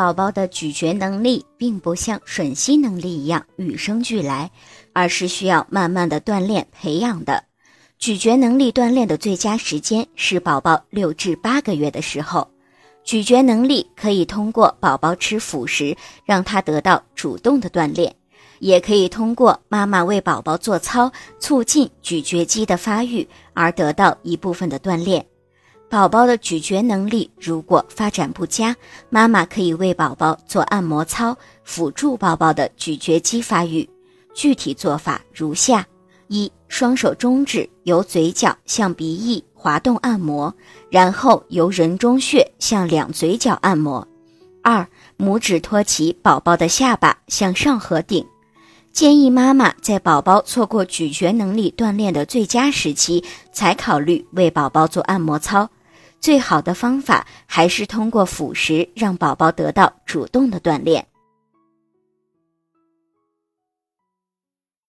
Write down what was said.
宝宝的咀嚼能力并不像吮吸能力一样与生俱来，而是需要慢慢的锻炼培养的。咀嚼能力锻炼的最佳时间是宝宝六至八个月的时候。咀嚼能力可以通过宝宝吃辅食让他得到主动的锻炼，也可以通过妈妈为宝宝做操促进咀嚼肌的发育而得到一部分的锻炼。宝宝的咀嚼能力如果发展不佳，妈妈可以为宝宝做按摩操，辅助宝宝的咀嚼肌发育。具体做法如下：一、双手中指由嘴角向鼻翼滑动按摩，然后由人中穴向两嘴角按摩；二、拇指托起宝宝的下巴向上合顶。建议妈妈在宝宝错过咀嚼能力锻炼的最佳时期，才考虑为宝宝做按摩操。最好的方法还是通过辅食让宝宝得到主动的锻炼。